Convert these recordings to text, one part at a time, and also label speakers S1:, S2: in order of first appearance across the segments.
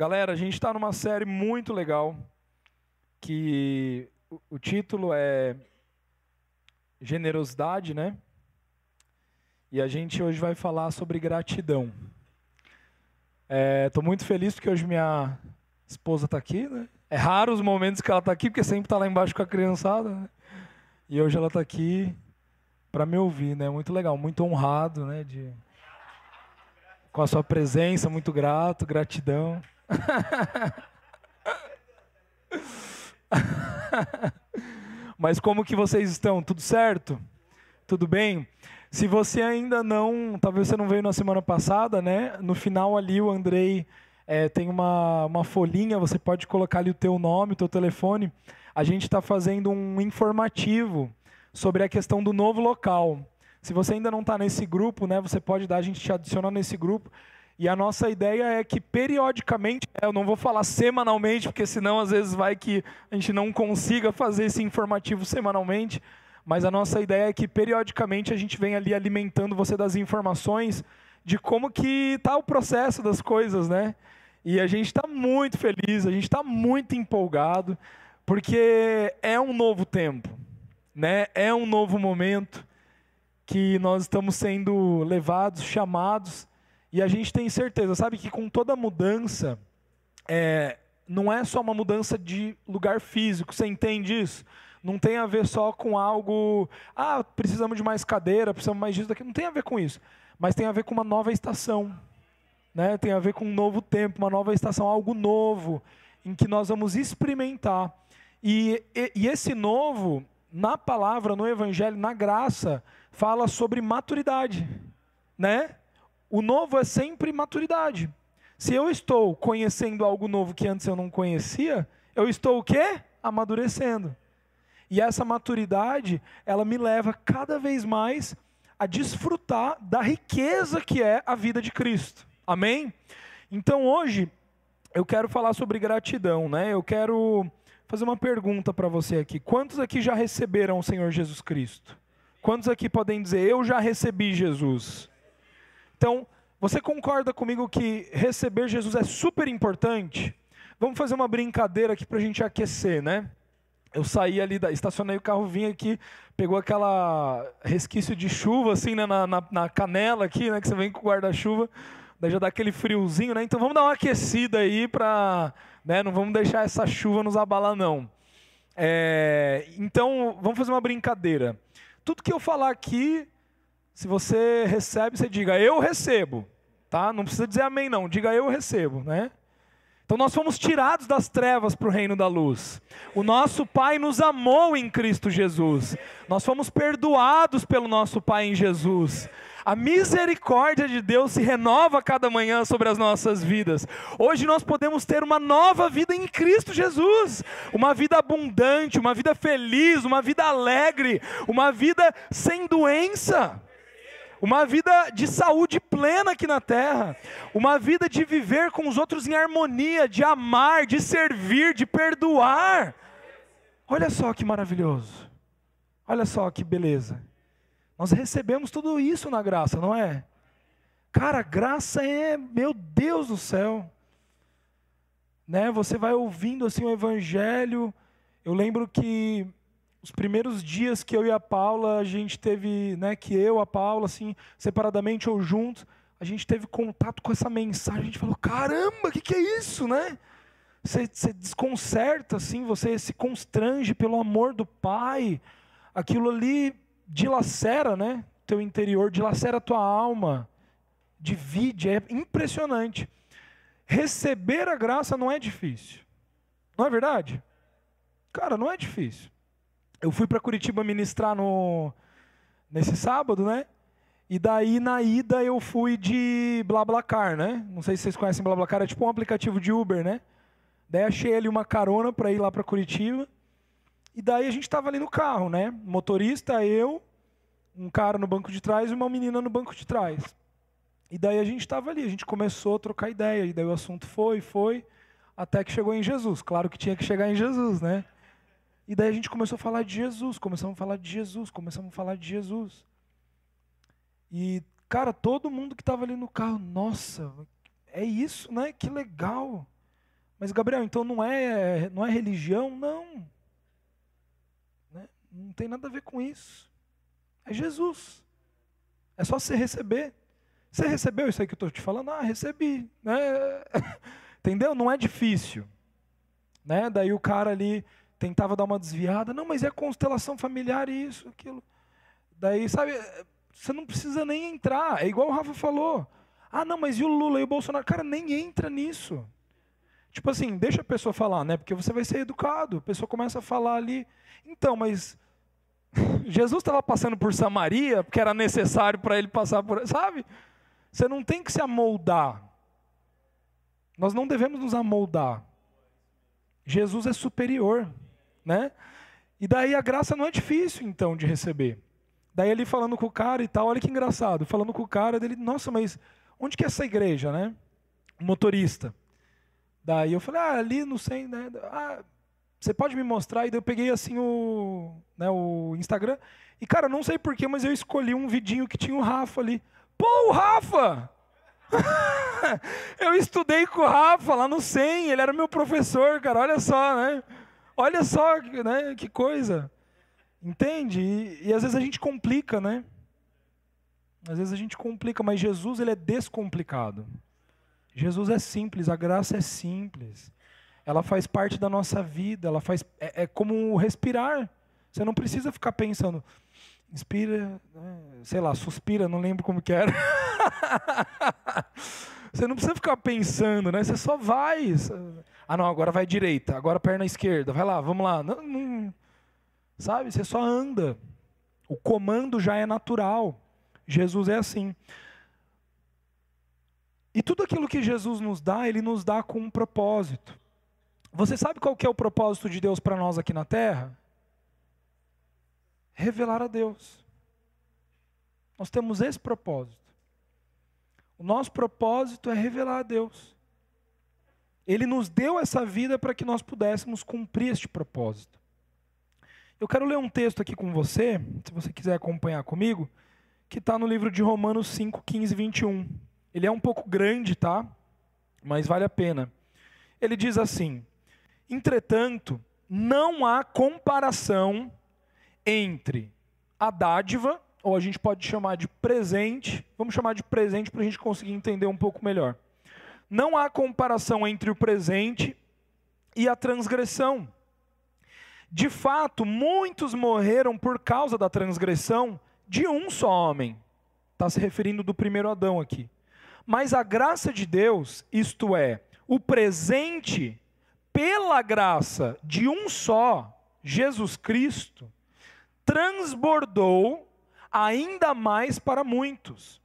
S1: Galera, a gente está numa série muito legal que o, título é Generosidade, né? E a gente hoje vai falar sobre gratidão. Estou é, muito feliz porque hoje minha esposa está aqui, né? É raro os momentos que ela está aqui, porque sempre está lá embaixo com a criançada. Né? E hoje ela está aqui para me ouvir, né? Muito legal, muito honrado, né? De... Com a sua presença, muito grato, gratidão. Mas como que vocês estão? Tudo certo? Tudo bem? Se você ainda não, talvez você não veio na semana passada, né? No final ali o Andrei é, tem uma, uma folhinha, você pode colocar ali o teu nome, o teu telefone. A gente está fazendo um informativo sobre a questão do novo local. Se você ainda não está nesse grupo, né? Você pode dar, a gente te adiciona nesse grupo. E a nossa ideia é que periodicamente, né, eu não vou falar semanalmente, porque senão às vezes vai que a gente não consiga fazer esse informativo semanalmente, mas a nossa ideia é que periodicamente a gente venha ali alimentando você das informações de como que está o processo das coisas, né? E a gente está muito feliz, a gente está muito empolgado, porque é um novo tempo, né? É um novo momento que nós estamos sendo levados, chamados e a gente tem certeza, sabe, que com toda mudança, é, não é só uma mudança de lugar físico, você entende isso? Não tem a ver só com algo, ah, precisamos de mais cadeira, precisamos mais disso, daqui. Não tem a ver com isso. Mas tem a ver com uma nova estação. Né? Tem a ver com um novo tempo, uma nova estação, algo novo, em que nós vamos experimentar. E, e, e esse novo, na palavra, no Evangelho, na graça, fala sobre maturidade. Né? O novo é sempre maturidade. Se eu estou conhecendo algo novo que antes eu não conhecia, eu estou o quê? Amadurecendo. E essa maturidade, ela me leva cada vez mais a desfrutar da riqueza que é a vida de Cristo. Amém? Então hoje eu quero falar sobre gratidão, né? Eu quero fazer uma pergunta para você aqui. Quantos aqui já receberam o Senhor Jesus Cristo? Quantos aqui podem dizer eu já recebi Jesus? Então, você concorda comigo que receber Jesus é super importante? Vamos fazer uma brincadeira aqui para a gente aquecer, né? Eu saí ali, da, estacionei o carro, vim aqui, pegou aquela resquício de chuva assim né, na, na, na canela aqui, né? Que você vem com o guarda-chuva, daí já dá aquele friozinho, né? Então vamos dar uma aquecida aí para, né? Não vamos deixar essa chuva nos abalar não. É, então vamos fazer uma brincadeira. Tudo que eu falar aqui se você recebe, você diga, eu recebo. Tá? Não precisa dizer amém, não. Diga, eu recebo. Né? Então nós fomos tirados das trevas para o reino da luz. O nosso Pai nos amou em Cristo Jesus. Nós fomos perdoados pelo nosso Pai em Jesus. A misericórdia de Deus se renova cada manhã sobre as nossas vidas. Hoje nós podemos ter uma nova vida em Cristo Jesus, uma vida abundante, uma vida feliz, uma vida alegre, uma vida sem doença uma vida de saúde plena aqui na terra, uma vida de viver com os outros em harmonia, de amar, de servir, de perdoar. Olha só que maravilhoso, olha só que beleza. Nós recebemos tudo isso na graça, não é? Cara, graça é, meu Deus do céu. Né? Você vai ouvindo assim o evangelho. Eu lembro que os primeiros dias que eu e a Paula, a gente teve, né, que eu, a Paula, assim, separadamente ou juntos, a gente teve contato com essa mensagem, a gente falou, caramba, o que, que é isso, né? Você, você desconcerta, assim, você se constrange pelo amor do Pai, aquilo ali dilacera, né, teu interior, dilacera a tua alma, divide, é impressionante. Receber a graça não é difícil, não é verdade? Cara, não é difícil. Eu fui para Curitiba ministrar no nesse sábado, né? E daí na ida eu fui de BlaBlaCar, né? Não sei se vocês conhecem BlaBlaCar, é tipo um aplicativo de Uber, né? Daí achei ali uma carona para ir lá para Curitiba. E daí a gente estava ali no carro, né? Motorista, eu, um cara no banco de trás e uma menina no banco de trás. E daí a gente estava ali, a gente começou a trocar ideia, e daí o assunto foi, foi, até que chegou em Jesus. Claro que tinha que chegar em Jesus, né? E daí a gente começou a falar de Jesus, começamos a falar de Jesus, começamos a falar de Jesus. E, cara, todo mundo que estava ali no carro, nossa, é isso, né? Que legal. Mas, Gabriel, então não é, não é religião? Não. Né? Não tem nada a ver com isso. É Jesus. É só você receber. Você recebeu isso aí que eu estou te falando? Ah, recebi. Né? Entendeu? Não é difícil. Né? Daí o cara ali tentava dar uma desviada. Não, mas é constelação familiar isso, aquilo. Daí, sabe, você não precisa nem entrar. É igual o Rafa falou. Ah, não, mas e o Lula e o Bolsonaro? Cara, nem entra nisso. Tipo assim, deixa a pessoa falar, né? Porque você vai ser educado. A pessoa começa a falar ali. Então, mas Jesus estava passando por Samaria porque era necessário para ele passar por. Sabe? Você não tem que se amoldar. Nós não devemos nos amoldar. Jesus é superior, né? E daí a graça não é difícil, então, de receber. Daí ele falando com o cara e tal, olha que engraçado, falando com o cara dele, nossa, mas onde que é essa igreja, né? motorista. Daí eu falei, ah, ali no sei, né? Ah, você pode me mostrar? E daí eu peguei assim o, né, o Instagram. E cara, não sei porquê, mas eu escolhi um vidinho que tinha o Rafa ali. Pô, o Rafa! eu estudei com o Rafa lá no 100, ele era meu professor, cara, olha só, né? Olha só, né, que coisa. Entende? E, e às vezes a gente complica, né? Às vezes a gente complica, mas Jesus ele é descomplicado. Jesus é simples, a graça é simples. Ela faz parte da nossa vida, ela faz é, é como respirar. Você não precisa ficar pensando, inspira, né, sei lá, suspira, não lembro como que era. Você não precisa ficar pensando, né? Você só vai. Ah, não, agora vai direita, agora perna esquerda, vai lá, vamos lá. Não, não, sabe? Você só anda. O comando já é natural. Jesus é assim. E tudo aquilo que Jesus nos dá, Ele nos dá com um propósito. Você sabe qual que é o propósito de Deus para nós aqui na Terra? Revelar a Deus. Nós temos esse propósito. O nosso propósito é revelar a Deus. Ele nos deu essa vida para que nós pudéssemos cumprir este propósito. Eu quero ler um texto aqui com você, se você quiser acompanhar comigo, que está no livro de Romanos 5, 15 e 21. Ele é um pouco grande, tá? Mas vale a pena. Ele diz assim: Entretanto, não há comparação entre a dádiva, ou a gente pode chamar de presente, vamos chamar de presente para a gente conseguir entender um pouco melhor. Não há comparação entre o presente e a transgressão. De fato, muitos morreram por causa da transgressão de um só homem. Está se referindo do primeiro Adão aqui. Mas a graça de Deus, isto é, o presente pela graça de um só, Jesus Cristo, transbordou ainda mais para muitos.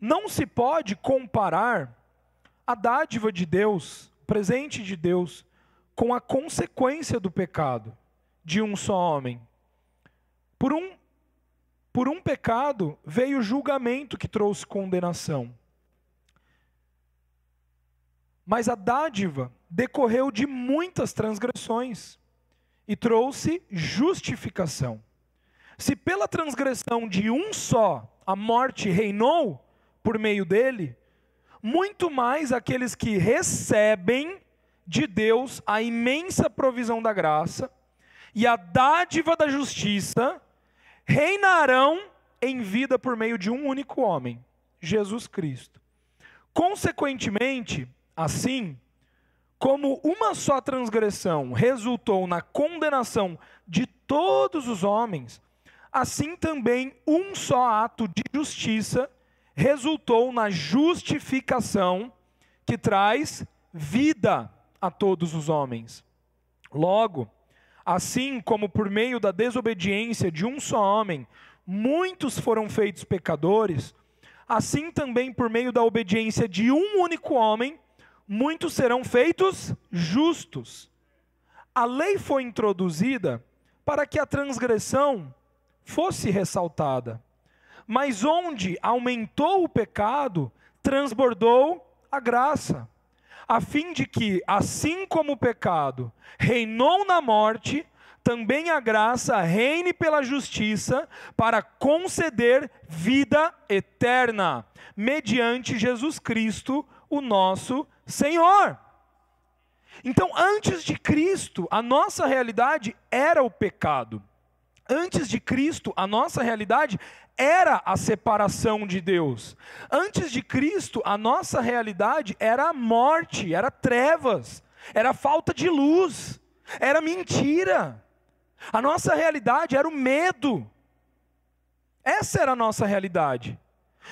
S1: Não se pode comparar a dádiva de Deus, presente de Deus, com a consequência do pecado de um só homem. Por um, por um pecado veio o julgamento que trouxe condenação. Mas a dádiva decorreu de muitas transgressões e trouxe justificação. Se pela transgressão de um só a morte reinou por meio dele, muito mais aqueles que recebem de Deus a imensa provisão da graça e a dádiva da justiça reinarão em vida por meio de um único homem, Jesus Cristo. Consequentemente, Assim, como uma só transgressão resultou na condenação de todos os homens, assim também um só ato de justiça resultou na justificação que traz vida a todos os homens. Logo, assim como por meio da desobediência de um só homem, muitos foram feitos pecadores, assim também por meio da obediência de um único homem, muitos serão feitos justos. A lei foi introduzida para que a transgressão fosse ressaltada. Mas onde aumentou o pecado, transbordou a graça, a fim de que, assim como o pecado reinou na morte, também a graça reine pela justiça para conceder vida eterna, mediante Jesus Cristo, o nosso Senhor. Então, antes de Cristo, a nossa realidade era o pecado. Antes de Cristo, a nossa realidade era a separação de Deus. Antes de Cristo, a nossa realidade era a morte, era trevas, era falta de luz, era mentira. A nossa realidade era o medo. Essa era a nossa realidade.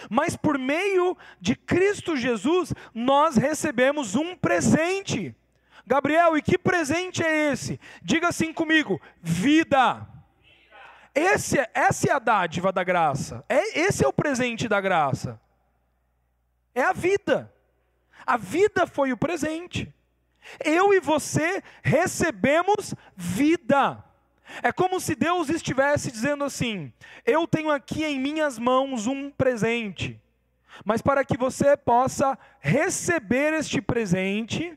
S1: Mas por meio de Cristo Jesus, nós recebemos um presente. Gabriel, e que presente é esse? Diga assim comigo: vida. Esse, é, essa é a dádiva da graça. É, esse é o presente da graça. É a vida. A vida foi o presente. Eu e você recebemos vida. É como se Deus estivesse dizendo assim: Eu tenho aqui em minhas mãos um presente, mas para que você possa receber este presente,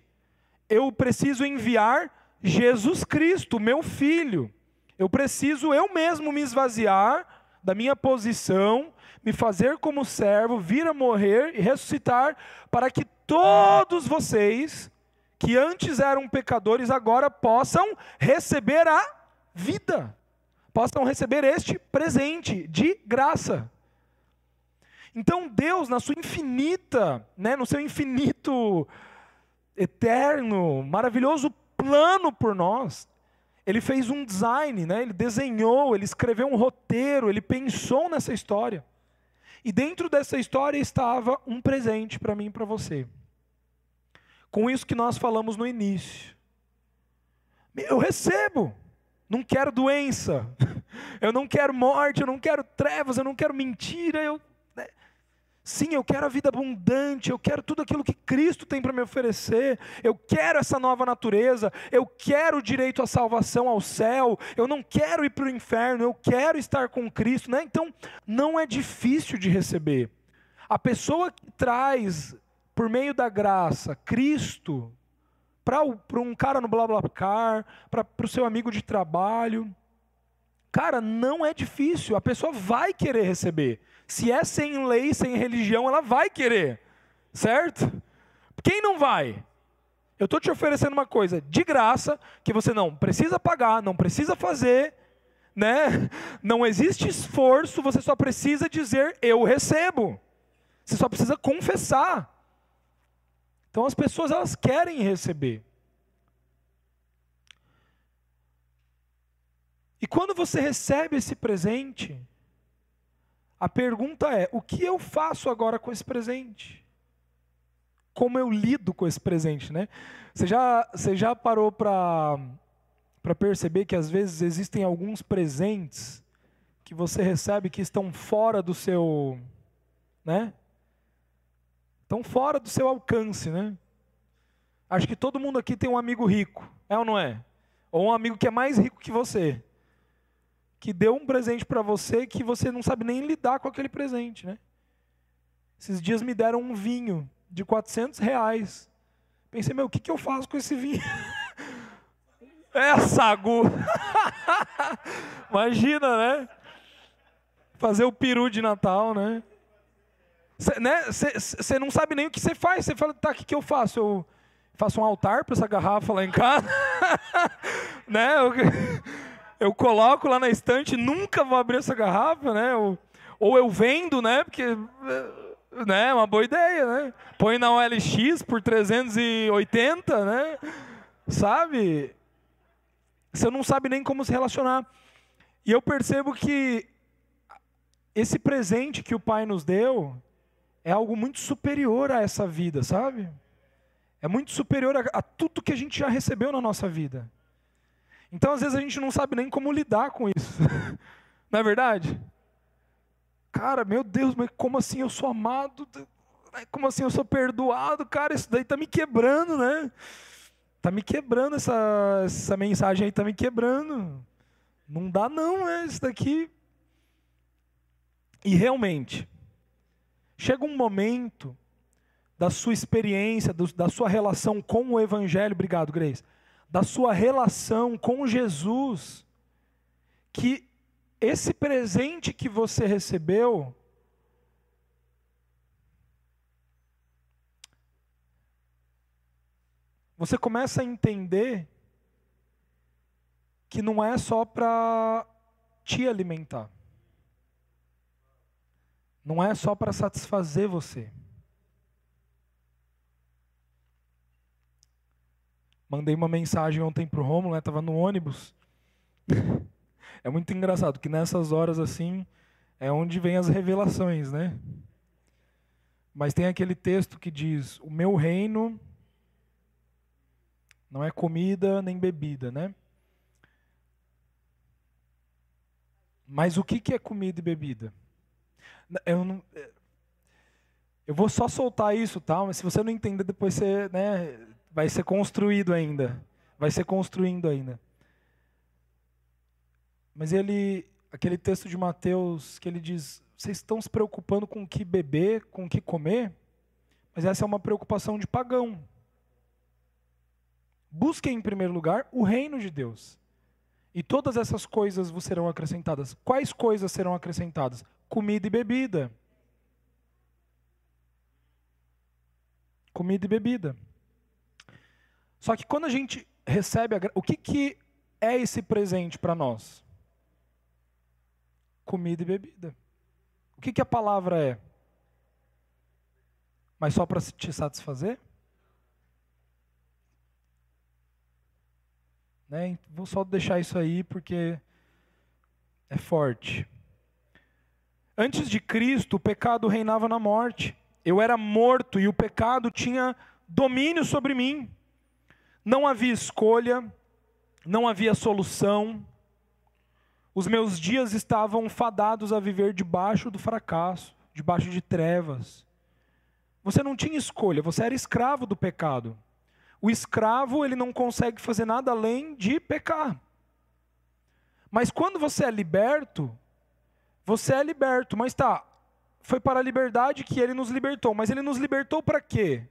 S1: eu preciso enviar Jesus Cristo, meu filho. Eu preciso eu mesmo me esvaziar da minha posição, me fazer como servo, vir a morrer e ressuscitar, para que todos vocês, que antes eram pecadores, agora possam receber a vida, possam receber este presente de graça. Então Deus, na sua infinita, né, no seu infinito, eterno, maravilhoso plano por nós, ele fez um design, né? ele desenhou, ele escreveu um roteiro, ele pensou nessa história. E dentro dessa história estava um presente para mim e para você. Com isso que nós falamos no início. Eu recebo, não quero doença, eu não quero morte, eu não quero trevas, eu não quero mentira, eu Sim, eu quero a vida abundante, eu quero tudo aquilo que Cristo tem para me oferecer, eu quero essa nova natureza, eu quero o direito à salvação ao céu, eu não quero ir para o inferno, eu quero estar com Cristo, né? Então, não é difícil de receber. A pessoa que traz, por meio da graça, Cristo, para um cara no BlaBlaCar, para o seu amigo de trabalho, cara, não é difícil, a pessoa vai querer receber. Se é sem lei, sem religião, ela vai querer, certo? Quem não vai? Eu estou te oferecendo uma coisa de graça que você não precisa pagar, não precisa fazer, né? Não existe esforço, você só precisa dizer eu recebo. Você só precisa confessar. Então as pessoas elas querem receber. E quando você recebe esse presente, a pergunta é: o que eu faço agora com esse presente? Como eu lido com esse presente, né? Você já, você já parou para perceber que às vezes existem alguns presentes que você recebe que estão fora do seu, né? Estão fora do seu alcance, né? Acho que todo mundo aqui tem um amigo rico, é ou não é? Ou um amigo que é mais rico que você que deu um presente para você que você não sabe nem lidar com aquele presente, né? Esses dias me deram um vinho de 400 reais. Pensei, meu, o que, que eu faço com esse vinho? é, sagu! Imagina, né? Fazer o peru de Natal, né? Você né? não sabe nem o que você faz. Você fala, tá, o que, que eu faço? Eu faço um altar para essa garrafa lá em casa? né? Eu eu coloco lá na estante, nunca vou abrir essa garrafa, né? Ou, ou eu vendo, né? Porque né, é uma boa ideia, né? Põe na OLX por 380, né? Sabe? Você não sabe nem como se relacionar. E eu percebo que esse presente que o Pai nos deu é algo muito superior a essa vida, sabe? É muito superior a, a tudo que a gente já recebeu na nossa vida. Então, às vezes, a gente não sabe nem como lidar com isso. não é verdade? Cara, meu Deus, mas como assim eu sou amado? Como assim eu sou perdoado? Cara, isso daí está me quebrando, né? Está me quebrando essa, essa mensagem aí, está me quebrando. Não dá não, né? Isso daqui. E realmente, chega um momento da sua experiência, do, da sua relação com o Evangelho, obrigado, Grace, da sua relação com Jesus, que esse presente que você recebeu, você começa a entender que não é só para te alimentar. Não é só para satisfazer você. Mandei uma mensagem ontem pro Romulo, né? Tava no ônibus. é muito engraçado que nessas horas assim é onde vem as revelações, né? Mas tem aquele texto que diz: "O meu reino não é comida nem bebida, né? Mas o que é comida e bebida? Eu, não, eu vou só soltar isso, tá? Mas se você não entender, depois você, né, vai ser construído ainda. Vai ser construindo ainda. Mas ele, aquele texto de Mateus que ele diz: vocês estão se preocupando com o que beber, com o que comer? Mas essa é uma preocupação de pagão. Busquem em primeiro lugar o reino de Deus. E todas essas coisas vos serão acrescentadas. Quais coisas serão acrescentadas? Comida e bebida. Comida e bebida. Só que quando a gente recebe a, o que, que é esse presente para nós? Comida e bebida. O que, que a palavra é? Mas só para te satisfazer? Né? Vou só deixar isso aí porque é forte. Antes de Cristo, o pecado reinava na morte. Eu era morto e o pecado tinha domínio sobre mim. Não havia escolha, não havia solução. Os meus dias estavam fadados a viver debaixo do fracasso, debaixo de trevas. Você não tinha escolha, você era escravo do pecado. O escravo, ele não consegue fazer nada além de pecar. Mas quando você é liberto, você é liberto, mas tá, foi para a liberdade que ele nos libertou, mas ele nos libertou para quê?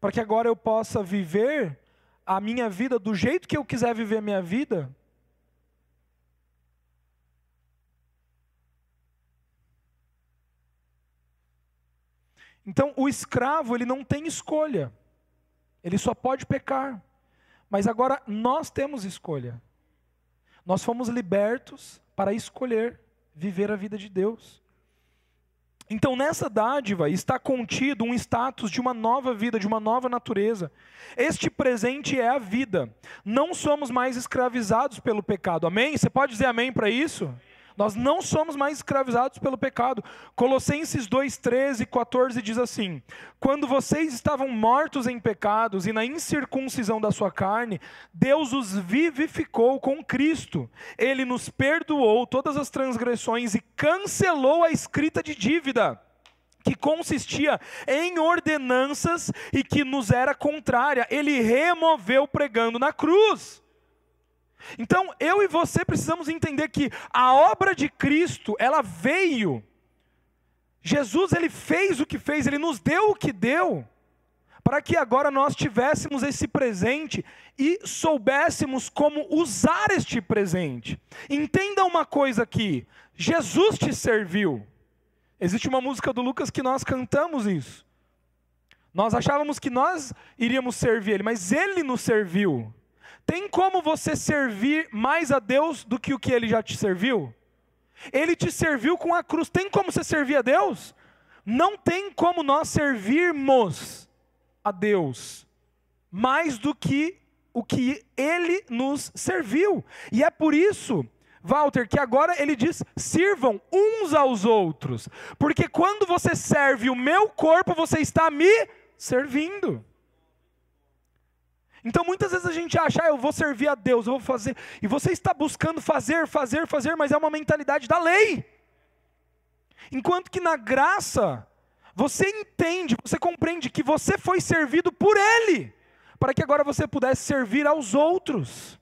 S1: Para que agora eu possa viver a minha vida do jeito que eu quiser viver a minha vida? Então, o escravo, ele não tem escolha. Ele só pode pecar. Mas agora nós temos escolha. Nós fomos libertos para escolher viver a vida de Deus. Então, nessa dádiva está contido um status de uma nova vida, de uma nova natureza. Este presente é a vida. Não somos mais escravizados pelo pecado. Amém? Você pode dizer amém para isso? Nós não somos mais escravizados pelo pecado. Colossenses 2, 13 e 14 diz assim: Quando vocês estavam mortos em pecados e na incircuncisão da sua carne, Deus os vivificou com Cristo. Ele nos perdoou todas as transgressões e cancelou a escrita de dívida que consistia em ordenanças e que nos era contrária. Ele removeu pregando na cruz. Então, eu e você precisamos entender que a obra de Cristo, ela veio. Jesus, ele fez o que fez, ele nos deu o que deu, para que agora nós tivéssemos esse presente e soubéssemos como usar este presente. Entenda uma coisa aqui: Jesus te serviu. Existe uma música do Lucas que nós cantamos isso. Nós achávamos que nós iríamos servir ele, mas ele nos serviu. Tem como você servir mais a Deus do que o que ele já te serviu? Ele te serviu com a cruz. Tem como você servir a Deus? Não tem como nós servirmos a Deus mais do que o que ele nos serviu. E é por isso, Walter, que agora ele diz: sirvam uns aos outros. Porque quando você serve o meu corpo, você está me servindo. Então muitas vezes a gente acha, ah, eu vou servir a Deus, eu vou fazer, e você está buscando fazer, fazer, fazer, mas é uma mentalidade da lei. Enquanto que na graça, você entende, você compreende que você foi servido por Ele, para que agora você pudesse servir aos outros.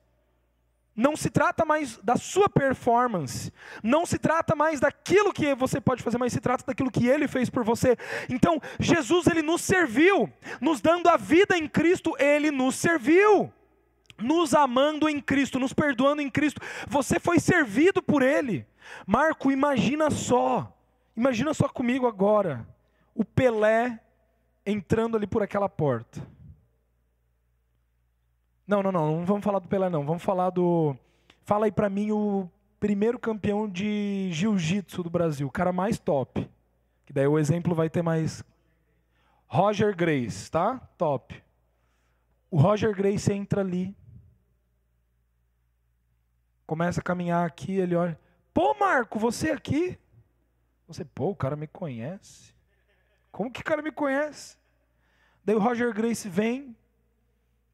S1: Não se trata mais da sua performance, não se trata mais daquilo que você pode fazer, mas se trata daquilo que ele fez por você. Então, Jesus ele nos serviu, nos dando a vida em Cristo, ele nos serviu. Nos amando em Cristo, nos perdoando em Cristo. Você foi servido por ele. Marco, imagina só. Imagina só comigo agora. O Pelé entrando ali por aquela porta. Não, não, não, não vamos falar do Pelé, não. Vamos falar do. Fala aí pra mim o primeiro campeão de jiu-jitsu do Brasil, o cara mais top. Que daí o exemplo vai ter mais. Roger Grace, tá? Top. O Roger Grace entra ali. Começa a caminhar aqui, ele olha. Pô, Marco, você aqui? Você, pô, o cara me conhece. Como que o cara me conhece? Daí o Roger Grace vem,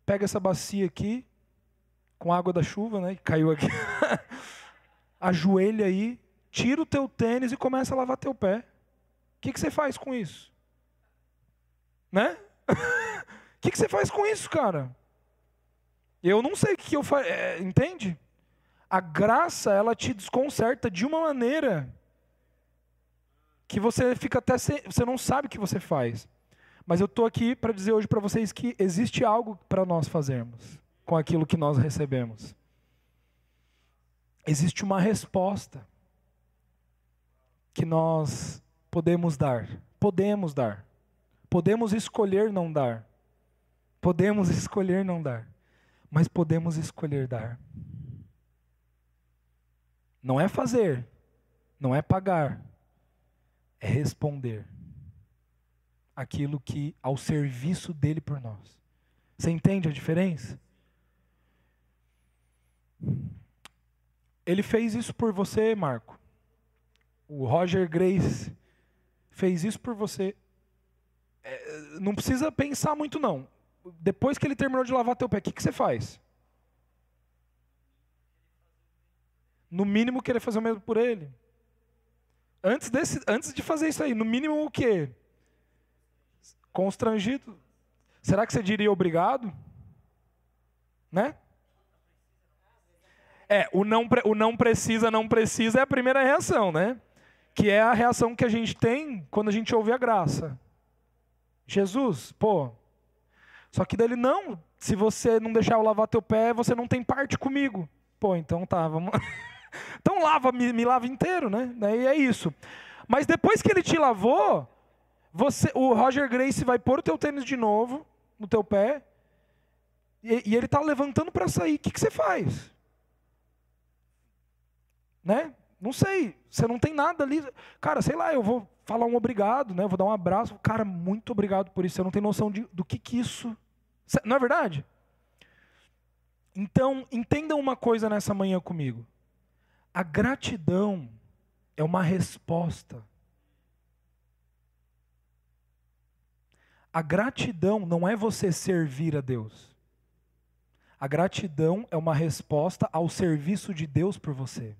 S1: pega essa bacia aqui, com água da chuva, né? Que caiu aqui. Ajoelha aí, tira o teu tênis e começa a lavar teu pé. O que, que você faz com isso? Né? O que, que você faz com isso, cara? Eu não sei o que eu faço. É, entende? A graça, ela te desconcerta de uma maneira que você fica até. Sem, você não sabe o que você faz. Mas eu estou aqui para dizer hoje para vocês que existe algo para nós fazermos com aquilo que nós recebemos. Existe uma resposta que nós podemos dar. Podemos dar. Podemos escolher não dar. Podemos escolher não dar. Mas podemos escolher dar. Não é fazer, não é pagar, é responder aquilo que ao serviço dele por nós. Você entende a diferença? Ele fez isso por você, Marco. O Roger Grace fez isso por você. É, não precisa pensar muito, não. Depois que ele terminou de lavar teu pé, o que, que você faz? No mínimo, querer fazer o mesmo por ele. Antes, desse, antes de fazer isso aí, no mínimo o quê? Constrangido. Será que você diria obrigado? Né? É, o não, o não precisa, não precisa é a primeira reação, né? Que é a reação que a gente tem quando a gente ouve a graça. Jesus, pô. Só que dele, não, se você não deixar eu lavar teu pé, você não tem parte comigo. Pô, então tá, vamos. então lava, me, me lava inteiro, né? E é isso. Mas depois que ele te lavou, você, o Roger Grace vai pôr o teu tênis de novo no teu pé e, e ele está levantando para sair. O que, que você faz? Né? Não sei. Você não tem nada ali. Cara, sei lá, eu vou falar um obrigado, né? Vou dar um abraço. Cara, muito obrigado por isso. Você não tem noção de, do que, que isso. Não é verdade? Então, entendam uma coisa nessa manhã comigo. A gratidão é uma resposta A gratidão não é você servir a Deus. A gratidão é uma resposta ao serviço de Deus por você.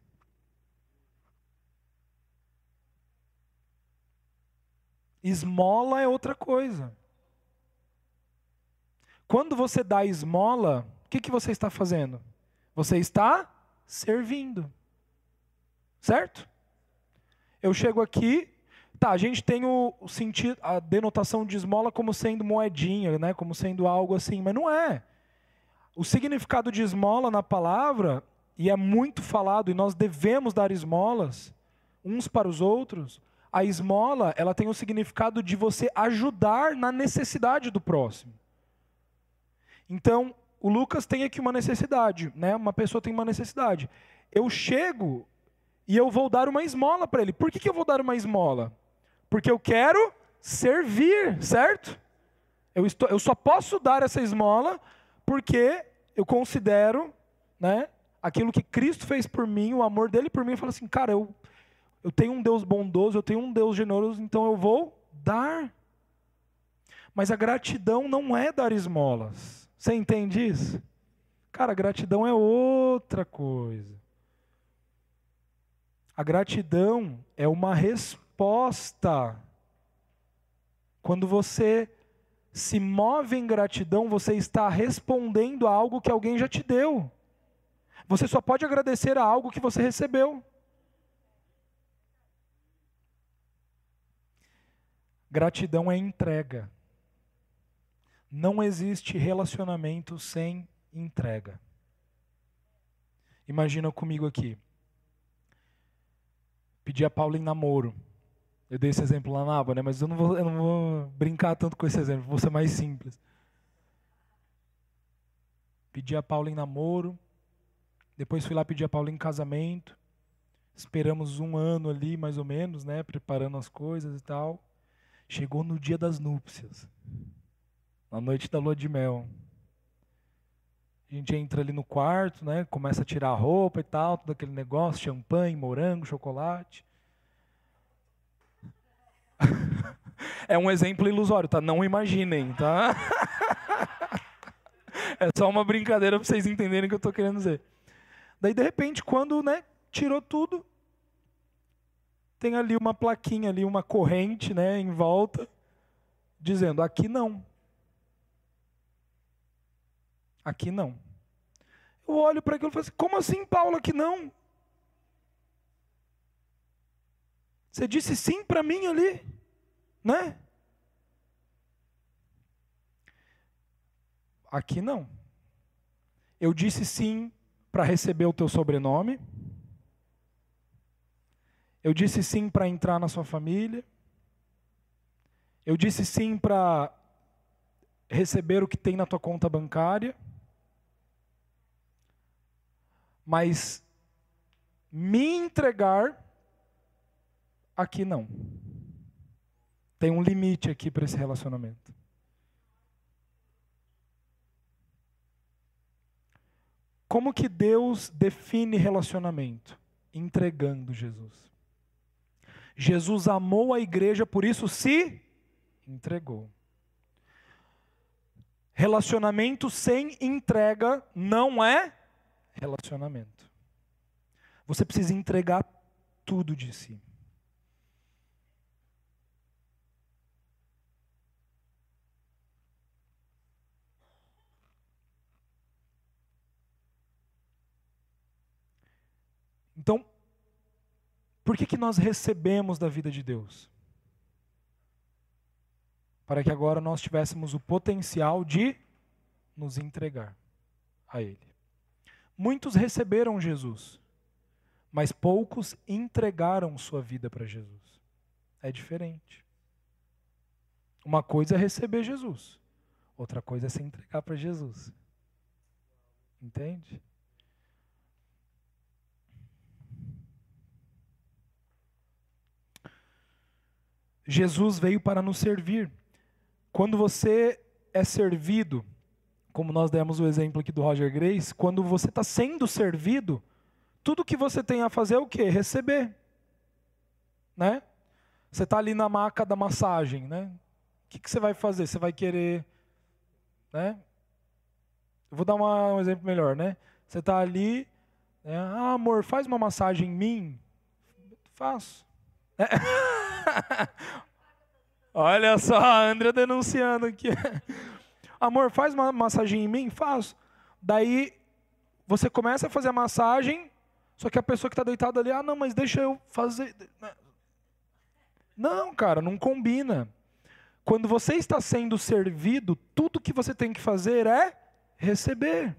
S1: Esmola é outra coisa. Quando você dá esmola, o que, que você está fazendo? Você está servindo. Certo? Eu chego aqui, Tá, a gente tem o, sentido, a denotação de esmola como sendo moedinha, né, como sendo algo assim, mas não é. O significado de esmola na palavra, e é muito falado, e nós devemos dar esmolas uns para os outros, a esmola, ela tem o significado de você ajudar na necessidade do próximo. Então, o Lucas tem aqui uma necessidade, né? Uma pessoa tem uma necessidade. Eu chego e eu vou dar uma esmola para ele. Por que, que eu vou dar uma esmola? Porque eu quero servir, certo? Eu, estou, eu só posso dar essa esmola porque eu considero né, aquilo que Cristo fez por mim, o amor dele por mim, e falo assim, cara, eu, eu tenho um Deus bondoso, eu tenho um Deus generoso, então eu vou dar. Mas a gratidão não é dar esmolas. Você entende isso? Cara, a gratidão é outra coisa. A gratidão é uma resposta resposta. Quando você se move em gratidão, você está respondendo a algo que alguém já te deu. Você só pode agradecer a algo que você recebeu. Gratidão é entrega. Não existe relacionamento sem entrega. Imagina comigo aqui. Pedi a Paula em namoro. Eu dei esse exemplo lá na aba, né? mas eu não, vou, eu não vou brincar tanto com esse exemplo, vou ser mais simples. Pedi a Paula em namoro. Depois fui lá pedir a Paula em casamento. Esperamos um ano ali, mais ou menos, né? Preparando as coisas e tal. Chegou no dia das núpcias. Na noite da lua de mel. A gente entra ali no quarto, né? Começa a tirar a roupa e tal, todo aquele negócio, champanhe, morango, chocolate. É um exemplo ilusório, tá? Não imaginem, tá? é só uma brincadeira para vocês entenderem o que eu estou querendo dizer. Daí, de repente, quando né, tirou tudo, tem ali uma plaquinha, ali uma corrente né, em volta, dizendo: aqui não. Aqui não. Eu olho para aquilo e falo assim: como assim, Paulo, aqui não? Você disse sim para mim ali, né? Aqui não. Eu disse sim para receber o teu sobrenome. Eu disse sim para entrar na sua família. Eu disse sim para receber o que tem na tua conta bancária. Mas me entregar, aqui não. Tem um limite aqui para esse relacionamento. Como que Deus define relacionamento? Entregando Jesus. Jesus amou a igreja, por isso se entregou. Relacionamento sem entrega não é relacionamento. Você precisa entregar tudo de si. Então, por que, que nós recebemos da vida de Deus? Para que agora nós tivéssemos o potencial de nos entregar a Ele. Muitos receberam Jesus, mas poucos entregaram sua vida para Jesus. É diferente. Uma coisa é receber Jesus, outra coisa é se entregar para Jesus. Entende? Jesus veio para nos servir. Quando você é servido, como nós demos o exemplo aqui do Roger Grace, quando você está sendo servido, tudo que você tem a fazer é o quê? Receber. Né? Você está ali na maca da massagem, né? O que, que você vai fazer? Você vai querer, né? Eu vou dar uma, um exemplo melhor, né? Você está ali, né? ah, amor, faz uma massagem em mim. Faço. É. Olha só, a Andrea denunciando aqui. Amor, faz uma massagem em mim? Faz. Daí você começa a fazer a massagem, só que a pessoa que está deitada ali, ah, não, mas deixa eu fazer. Não, cara, não combina. Quando você está sendo servido, tudo que você tem que fazer é receber.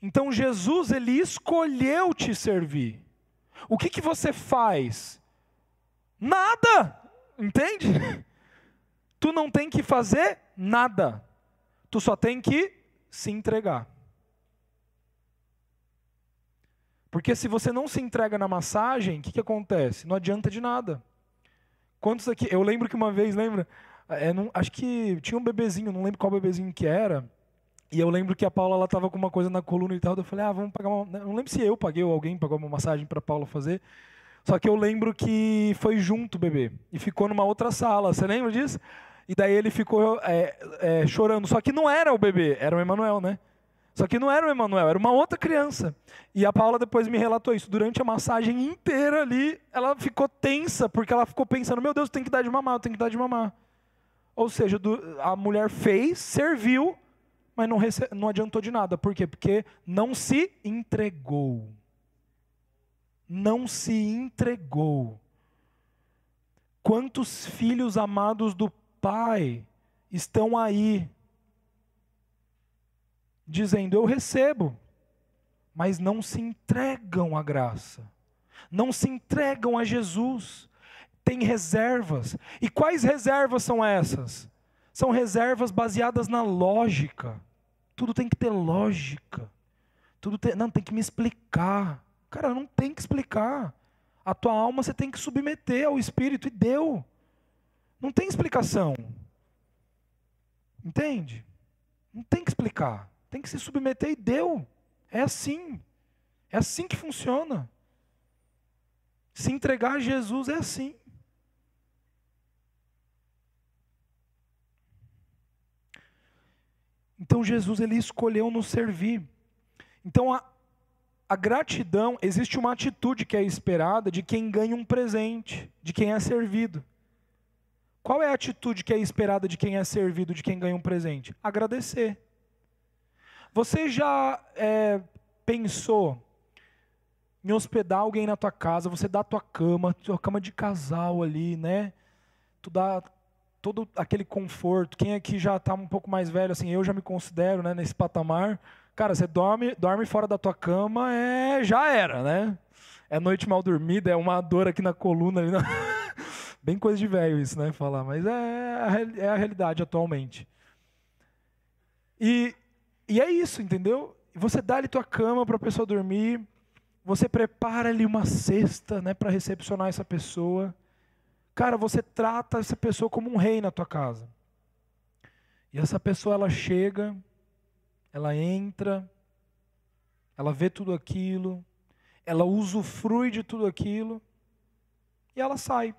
S1: Então Jesus, ele escolheu te servir. O que, que você faz? Nada! Entende? Tu não tem que fazer nada. Tu só tem que se entregar. Porque se você não se entrega na massagem, o que, que acontece? Não adianta de nada. Quantos aqui? Eu lembro que uma vez, lembra? É, não, acho que tinha um bebezinho, não lembro qual bebezinho que era. E eu lembro que a Paula ela tava com uma coisa na coluna e tal. Eu falei, ah, vamos pagar uma. Não lembro se eu paguei ou alguém pagou uma massagem para Paula fazer. Só que eu lembro que foi junto bebê e ficou numa outra sala. Você lembra disso? E daí ele ficou é, é, chorando. Só que não era o bebê, era o Emanuel, né? Só que não era o Emanuel, era uma outra criança. E a Paula depois me relatou isso. Durante a massagem inteira ali, ela ficou tensa, porque ela ficou pensando: meu Deus, tem que dar de mamar, tem que dar de mamar. Ou seja, a mulher fez, serviu, mas não, não adiantou de nada. Por quê? Porque não se entregou não se entregou. Quantos filhos amados do Pai estão aí, dizendo: Eu recebo, mas não se entregam à graça, não se entregam a Jesus, tem reservas. E quais reservas são essas? São reservas baseadas na lógica. Tudo tem que ter lógica. Tudo tem, não, tem que me explicar. Cara, não tem que explicar. A tua alma você tem que submeter ao Espírito e deu. Não tem explicação. Entende? Não tem que explicar. Tem que se submeter e deu. É assim. É assim que funciona. Se entregar a Jesus é assim. Então Jesus ele escolheu nos servir. Então a, a gratidão, existe uma atitude que é esperada de quem ganha um presente, de quem é servido. Qual é a atitude que é esperada de quem é servido, de quem ganha um presente? Agradecer. Você já é, pensou em hospedar alguém na tua casa, você dá a tua cama, tua cama de casal ali, né? Tu dá todo aquele conforto. Quem aqui já está um pouco mais velho, assim, eu já me considero, né, nesse patamar. Cara, você dorme, dorme fora da tua cama, é, já era, né? É noite mal dormida, é uma dor aqui na coluna ali. Na... Bem coisa de velho isso, né? Falar, mas é, a, é a realidade atualmente. E, e é isso, entendeu? Você dá ali tua cama para a pessoa dormir, você prepara ali uma cesta, né, para recepcionar essa pessoa. Cara, você trata essa pessoa como um rei na tua casa. E essa pessoa ela chega, ela entra, ela vê tudo aquilo, ela usufrui de tudo aquilo e ela sai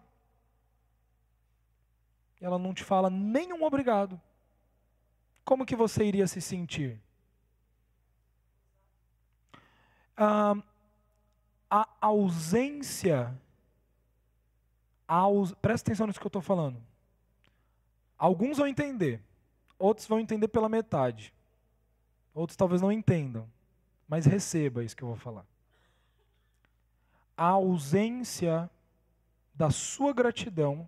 S1: ela não te fala nenhum obrigado, como que você iria se sentir? Ah, a ausência, a aus... presta atenção nisso que eu estou falando. Alguns vão entender, outros vão entender pela metade, outros talvez não entendam, mas receba isso que eu vou falar. A ausência da sua gratidão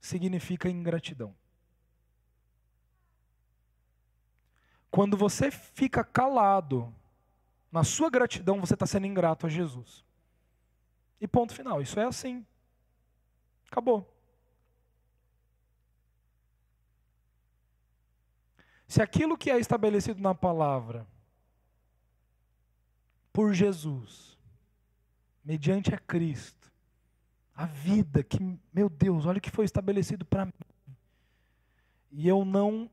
S1: significa ingratidão. Quando você fica calado na sua gratidão, você está sendo ingrato a Jesus. E ponto final. Isso é assim. Acabou. Se aquilo que é estabelecido na palavra por Jesus, mediante a Cristo, a vida que, meu Deus, olha o que foi estabelecido para mim. E eu não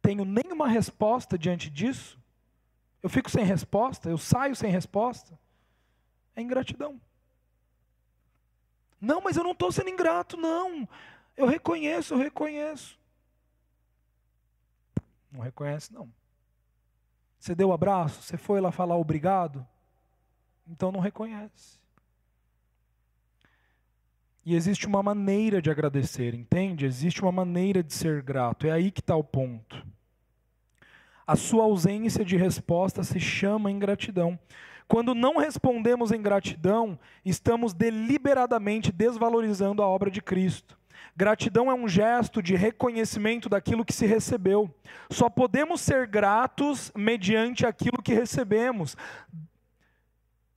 S1: tenho nenhuma resposta diante disso. Eu fico sem resposta, eu saio sem resposta. É ingratidão. Não, mas eu não estou sendo ingrato, não. Eu reconheço, eu reconheço. Não reconhece, não. Você deu um abraço, você foi lá falar obrigado, então não reconhece. E existe uma maneira de agradecer, entende? Existe uma maneira de ser grato. É aí que está o ponto. A sua ausência de resposta se chama ingratidão. Quando não respondemos em gratidão, estamos deliberadamente desvalorizando a obra de Cristo. Gratidão é um gesto de reconhecimento daquilo que se recebeu. Só podemos ser gratos mediante aquilo que recebemos.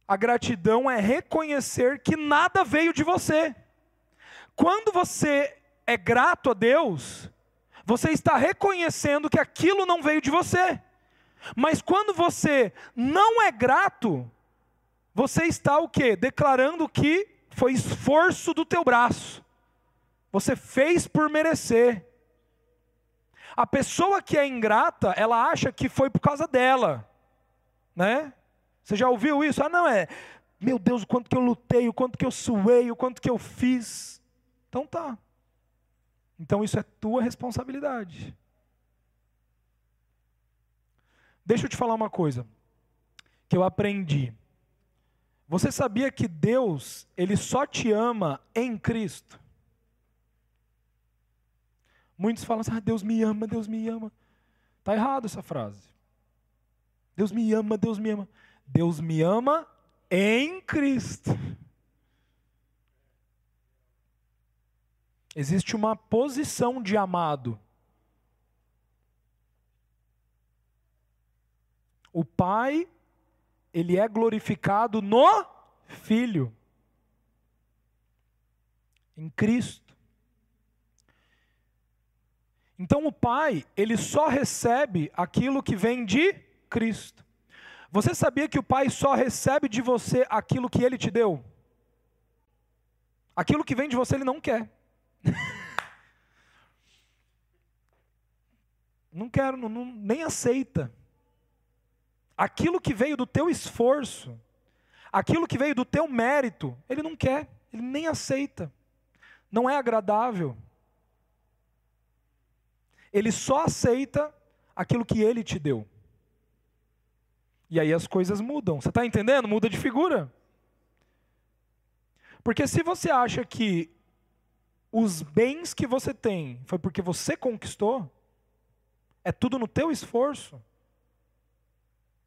S1: A gratidão é reconhecer que nada veio de você. Quando você é grato a Deus, você está reconhecendo que aquilo não veio de você. Mas quando você não é grato, você está o quê? Declarando que foi esforço do teu braço. Você fez por merecer. A pessoa que é ingrata, ela acha que foi por causa dela, né? Você já ouviu isso? Ah, não é. Meu Deus, o quanto que eu lutei, o quanto que eu suei, o quanto que eu fiz. Então tá. Então isso é tua responsabilidade. Deixa eu te falar uma coisa que eu aprendi. Você sabia que Deus, ele só te ama em Cristo? Muitos falam assim: ah, Deus me ama, Deus me ama. Está errado essa frase. Deus me ama, Deus me ama. Deus me ama em Cristo. Existe uma posição de amado. O Pai, ele é glorificado no Filho, em Cristo. Então o pai, ele só recebe aquilo que vem de Cristo. Você sabia que o pai só recebe de você aquilo que ele te deu? Aquilo que vem de você ele não quer. não quero, não, nem aceita. Aquilo que veio do teu esforço, aquilo que veio do teu mérito, ele não quer, ele nem aceita. Não é agradável. Ele só aceita aquilo que ele te deu. E aí as coisas mudam. Você está entendendo? Muda de figura. Porque se você acha que os bens que você tem foi porque você conquistou, é tudo no teu esforço,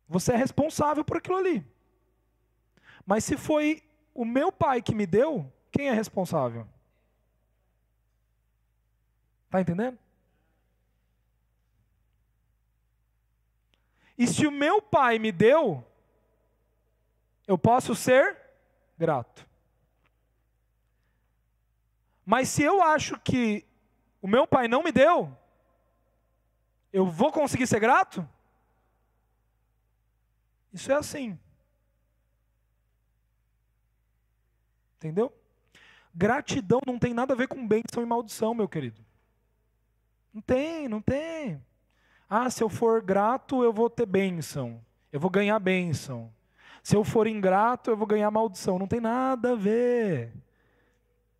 S1: você é responsável por aquilo ali. Mas se foi o meu pai que me deu, quem é responsável? Está entendendo? E se o meu pai me deu, eu posso ser grato. Mas se eu acho que o meu pai não me deu, eu vou conseguir ser grato? Isso é assim. Entendeu? Gratidão não tem nada a ver com bênção e maldição, meu querido. Não tem, não tem. Ah, se eu for grato, eu vou ter bênção. Eu vou ganhar bênção. Se eu for ingrato, eu vou ganhar maldição. Não tem nada a ver.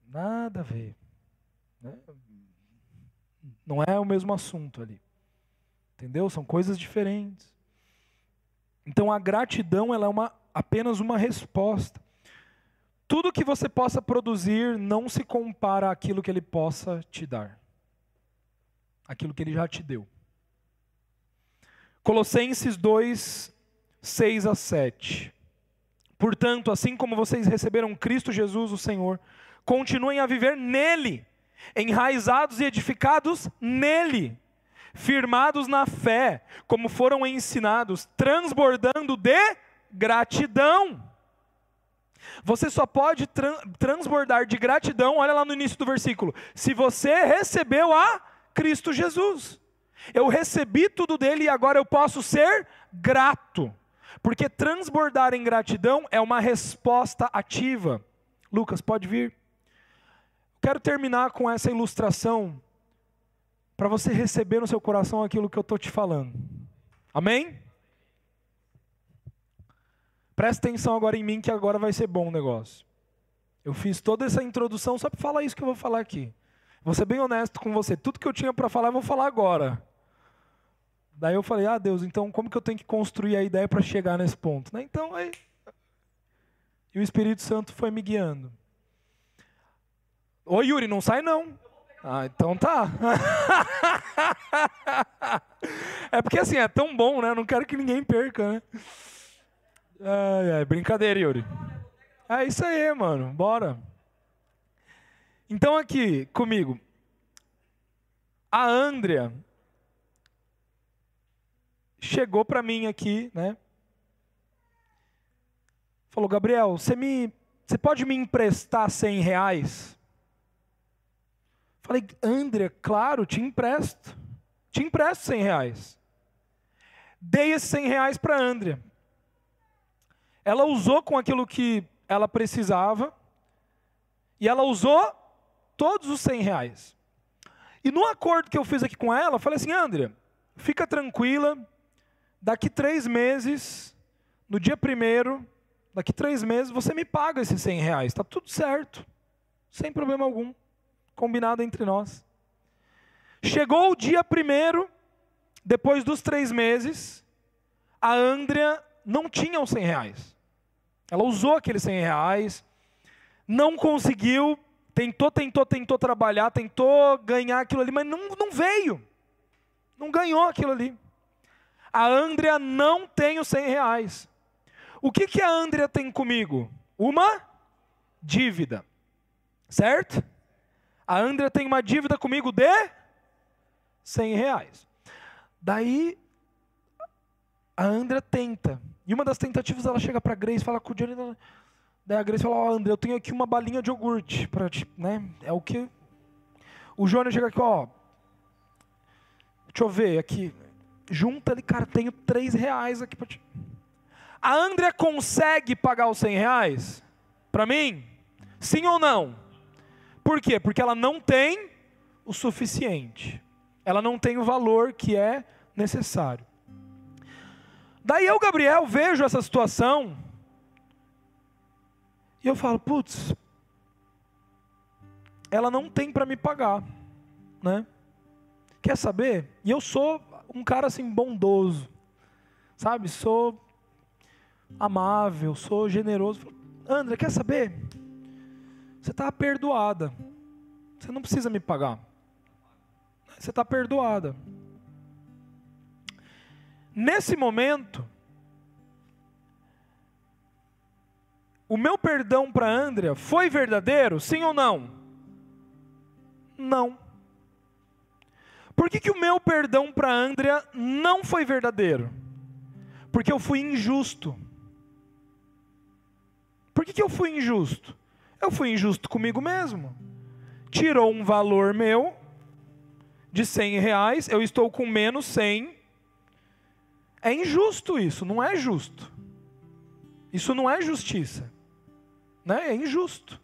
S1: Nada a ver. Né? Não é o mesmo assunto ali. Entendeu? São coisas diferentes. Então a gratidão ela é uma, apenas uma resposta. Tudo que você possa produzir não se compara àquilo que ele possa te dar. Aquilo que ele já te deu. Colossenses 2, 6 a 7. Portanto, assim como vocês receberam Cristo Jesus, o Senhor, continuem a viver nele, enraizados e edificados nele, firmados na fé, como foram ensinados, transbordando de gratidão. Você só pode transbordar de gratidão, olha lá no início do versículo, se você recebeu a Cristo Jesus. Eu recebi tudo dele e agora eu posso ser grato. Porque transbordar em gratidão é uma resposta ativa. Lucas, pode vir. Quero terminar com essa ilustração para você receber no seu coração aquilo que eu estou te falando. Amém? Presta atenção agora em mim que agora vai ser bom o negócio. Eu fiz toda essa introdução só para falar isso que eu vou falar aqui. Vou ser bem honesto com você. Tudo que eu tinha para falar, eu vou falar agora. Daí eu falei, ah, Deus, então como que eu tenho que construir a ideia para chegar nesse ponto? Né? Então, aí. E o Espírito Santo foi me guiando. Ô Yuri, não sai não. Ah, então tá. é porque assim, é tão bom, né? Não quero que ninguém perca, né? Ai, ai, brincadeira, Yuri. É isso aí, mano. Bora. Então aqui, comigo. A Andrea, chegou para mim aqui, né? Falou, Gabriel, você me, você pode me emprestar 100 reais? Falei, André, claro, te empresto. Te empresto 100 reais. Dei esses 100 reais para a Andrea. Ela usou com aquilo que ela precisava. E ela usou todos os 100 reais. E no acordo que eu fiz aqui com ela, falei assim, Andrea, fica tranquila, daqui três meses, no dia primeiro, daqui três meses, você me paga esses 100 reais, está tudo certo, sem problema algum, combinado entre nós. Chegou o dia primeiro, depois dos três meses, a Andrea não tinha os 100 reais. Ela usou aqueles 100 reais, não conseguiu, tentou, tentou, tentou trabalhar, tentou ganhar aquilo ali, mas não, não veio. Não ganhou aquilo ali. A Andrea não tem os 100 reais. O que, que a Andrea tem comigo? Uma dívida. Certo? A Andrea tem uma dívida comigo de 100 reais. Daí, a Andrea tenta. E uma das tentativas, ela chega para a Grace e fala com o Johnny. Daí a Grace fala, ó, oh, André, eu tenho aqui uma balinha de iogurte. Pra, né? É o que... O Johnny chega aqui, ó. Deixa eu ver aqui. Junta ali, cara, tenho três reais aqui para ti. A Andrea consegue pagar os 100 reais? Para mim? Sim ou não? Por quê? Porque ela não tem o suficiente. Ela não tem o valor que é necessário. Daí eu, Gabriel, vejo essa situação e eu falo, putz, ela não tem para me pagar, né? Quer saber? E eu sou um cara assim bondoso, sabe? Sou amável, sou generoso. André, quer saber? Você está perdoada. Você não precisa me pagar. Você está perdoada. Nesse momento, o meu perdão para Andrea foi verdadeiro, sim ou não? Não. Por que, que o meu perdão para Andrea não foi verdadeiro? Porque eu fui injusto. Por que, que eu fui injusto? Eu fui injusto comigo mesmo. Tirou um valor meu de 100 reais, eu estou com menos 100. É injusto isso, não é justo. Isso não é justiça. Né? É injusto.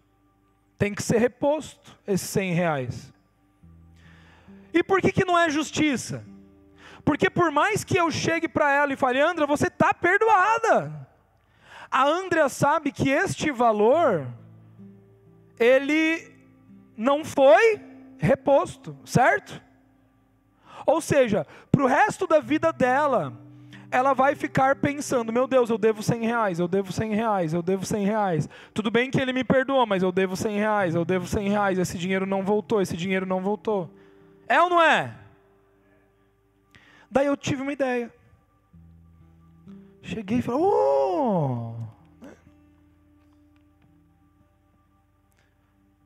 S1: Tem que ser reposto esses 100 reais. E por que, que não é justiça? Porque por mais que eu chegue para ela e fale, Andra, você está perdoada. A Andrea sabe que este valor, ele não foi reposto, certo? Ou seja, para o resto da vida dela, ela vai ficar pensando: meu Deus, eu devo 100 reais, eu devo 100 reais, eu devo 100 reais. Tudo bem que ele me perdoa, mas eu devo 100 reais, eu devo 100 reais. Esse dinheiro não voltou, esse dinheiro não voltou. É ou não é? Daí eu tive uma ideia. Cheguei e falei: oh!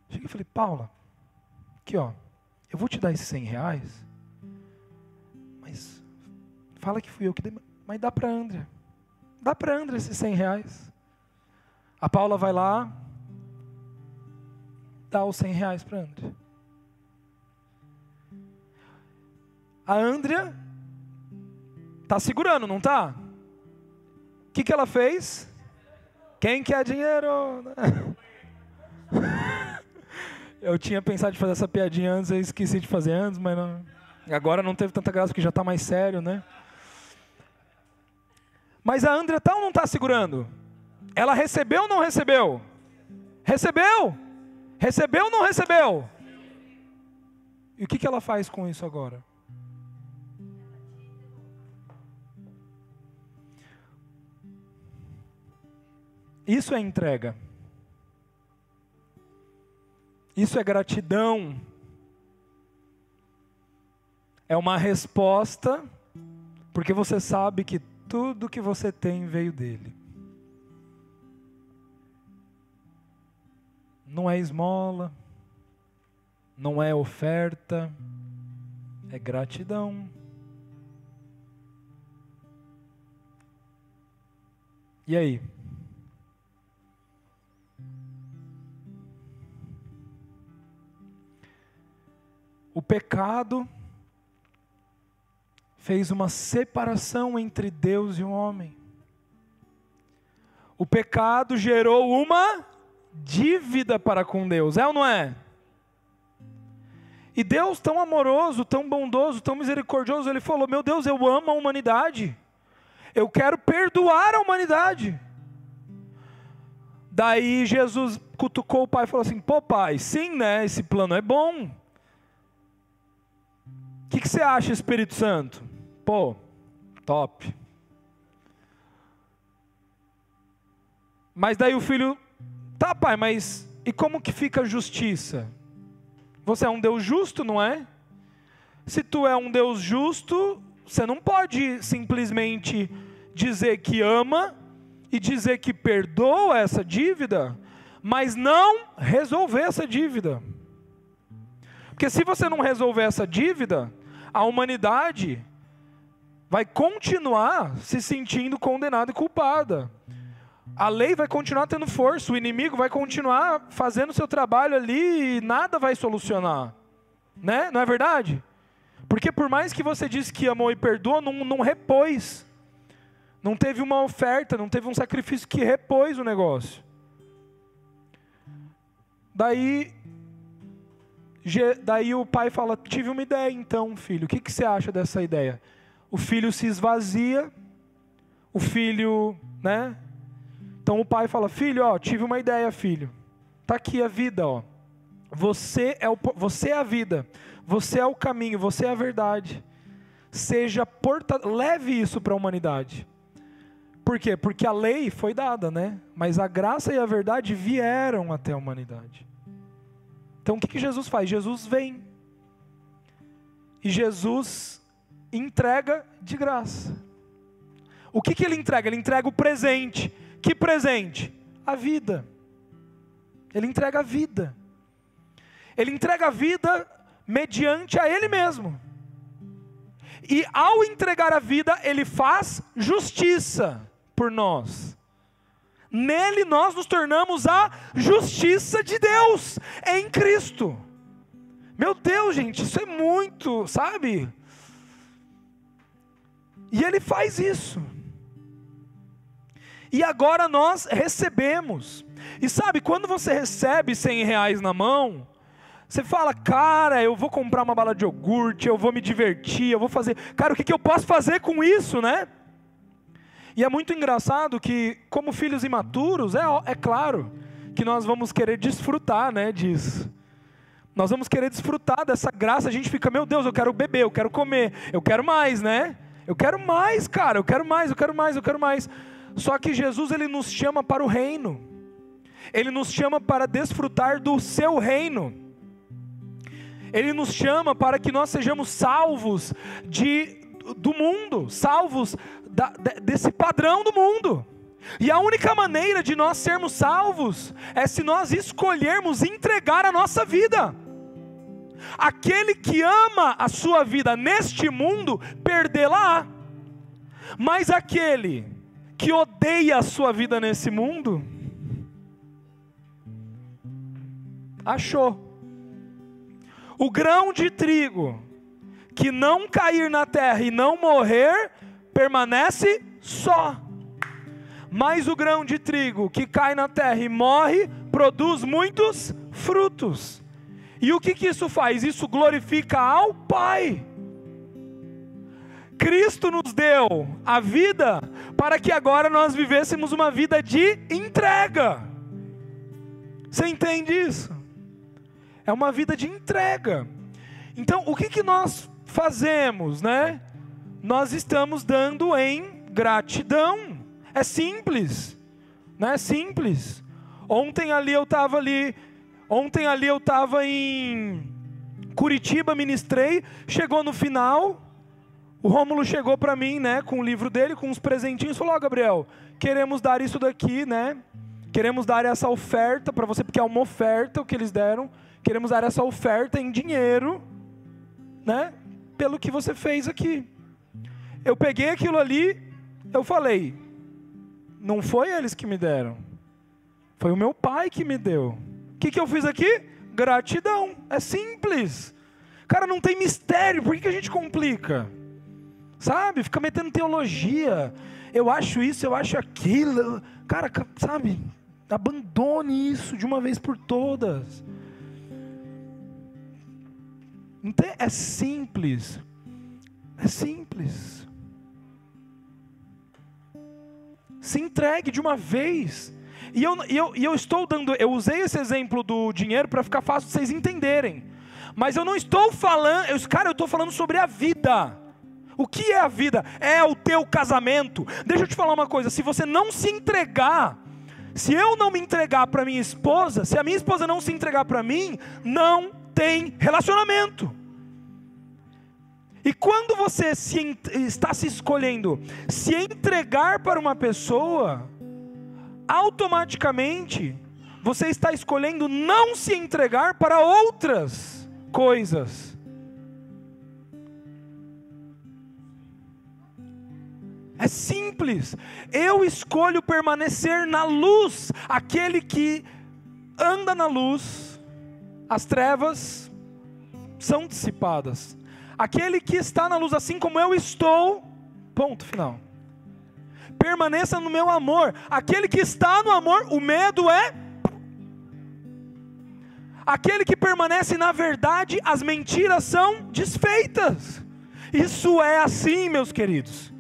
S1: Cheguei e falei: Paula, aqui ó, eu vou te dar esses 100 reais, mas fala que fui eu que dei. Mas dá para André. Dá para André esses 100 reais. A Paula vai lá, dá os 100 reais para André. A Andrea tá segurando, não tá? O que, que ela fez? Quem quer dinheiro? Eu tinha pensado em fazer essa piadinha antes, eu esqueci de fazer antes, mas não... agora não teve tanta graça porque já está mais sério, né? Mas a Andrea tá ou não está segurando? Ela recebeu ou não recebeu? Recebeu? Recebeu ou não recebeu? E o que, que ela faz com isso agora? Isso é entrega. Isso é gratidão. É uma resposta, porque você sabe que tudo que você tem veio dele. Não é esmola, não é oferta, é gratidão. E aí? Pecado fez uma separação entre Deus e o homem. O pecado gerou uma dívida para com Deus, é ou não é? E Deus, tão amoroso, tão bondoso, tão misericordioso, Ele falou: Meu Deus, eu amo a humanidade, eu quero perdoar a humanidade. Daí Jesus cutucou o pai e falou assim: Pô, pai, sim, né? Esse plano é bom. O que, que você acha, Espírito Santo? Pô, top. Mas daí o filho, tá pai, mas e como que fica a justiça? Você é um Deus justo, não é? Se tu é um Deus justo, você não pode simplesmente dizer que ama e dizer que perdoa essa dívida, mas não resolver essa dívida. Porque se você não resolver essa dívida, a humanidade vai continuar se sentindo condenada e culpada. A lei vai continuar tendo força, o inimigo vai continuar fazendo seu trabalho ali e nada vai solucionar. Né? Não é verdade? Porque por mais que você disse que amou e perdoou, não, não repôs. Não teve uma oferta, não teve um sacrifício que repôs o negócio. Daí, daí o pai fala: Tive uma ideia então, filho. O que, que você acha dessa ideia? O filho se esvazia, o filho, né? Então o pai fala: Filho, ó, tive uma ideia, filho. Tá aqui a vida, ó. Você é, o, você é a vida, você é o caminho, você é a verdade. Seja porta, leve isso para a humanidade. Por quê? Porque a lei foi dada, né? Mas a graça e a verdade vieram até a humanidade. Então o que, que Jesus faz? Jesus vem. E Jesus entrega de graça. O que, que ele entrega? Ele entrega o presente. Que presente? A vida. Ele entrega a vida. Ele entrega a vida mediante a Ele mesmo. E ao entregar a vida, Ele faz justiça por nós. Nele nós nos tornamos a justiça de Deus em Cristo. Meu Deus, gente, isso é muito, sabe? E Ele faz isso. E agora nós recebemos. E sabe, quando você recebe 100 reais na mão, você fala, cara, eu vou comprar uma bala de iogurte, eu vou me divertir, eu vou fazer. Cara, o que, que eu posso fazer com isso, né? E é muito engraçado que, como filhos imaturos, é, é claro que nós vamos querer desfrutar né, disso. Nós vamos querer desfrutar dessa graça. A gente fica, meu Deus, eu quero beber, eu quero comer, eu quero mais, né? Eu quero mais, cara, eu quero mais, eu quero mais, eu quero mais. Só que Jesus, ele nos chama para o reino. Ele nos chama para desfrutar do seu reino. Ele nos chama para que nós sejamos salvos de, do mundo, salvos da, desse padrão do mundo. E a única maneira de nós sermos salvos é se nós escolhermos entregar a nossa vida. Aquele que ama a sua vida neste mundo, perdê-la. Mas aquele que odeia a sua vida nesse mundo, achou. O grão de trigo que não cair na terra e não morrer, permanece só. Mas o grão de trigo que cai na terra e morre, produz muitos frutos. E o que, que isso faz? Isso glorifica ao Pai. Cristo nos deu a vida para que agora nós vivêssemos uma vida de entrega. Você entende isso? é uma vida de entrega. Então, o que, que nós fazemos, né? Nós estamos dando em gratidão. É simples, né? É simples. Ontem ali eu estava ali, ontem ali eu estava em Curitiba, ministrei, chegou no final, o Rômulo chegou para mim, né, com o livro dele, com uns presentinhos, falou: "Ó, oh, Gabriel, queremos dar isso daqui, né? Queremos dar essa oferta para você, porque é uma oferta o que eles deram queremos dar essa oferta em dinheiro, né? Pelo que você fez aqui. Eu peguei aquilo ali, eu falei, não foi eles que me deram, foi o meu pai que me deu. O que, que eu fiz aqui? Gratidão. É simples. Cara, não tem mistério, por que, que a gente complica? Sabe? Fica metendo teologia. Eu acho isso, eu acho aquilo. Cara, sabe? Abandone isso de uma vez por todas. Então é simples. É simples. Se entregue de uma vez. E eu, eu, eu estou dando, eu usei esse exemplo do dinheiro para ficar fácil de vocês entenderem. Mas eu não estou falando, eu, cara, eu estou falando sobre a vida. O que é a vida? É o teu casamento. Deixa eu te falar uma coisa: se você não se entregar, se eu não me entregar para minha esposa, se a minha esposa não se entregar para mim, não tem relacionamento. E quando você se, está se escolhendo se entregar para uma pessoa, automaticamente você está escolhendo não se entregar para outras coisas. É simples. Eu escolho permanecer na luz. Aquele que anda na luz, as trevas são dissipadas. Aquele que está na luz, assim como eu estou, ponto final. Permaneça no meu amor. Aquele que está no amor, o medo é. Aquele que permanece na verdade, as mentiras são desfeitas. Isso é assim, meus queridos.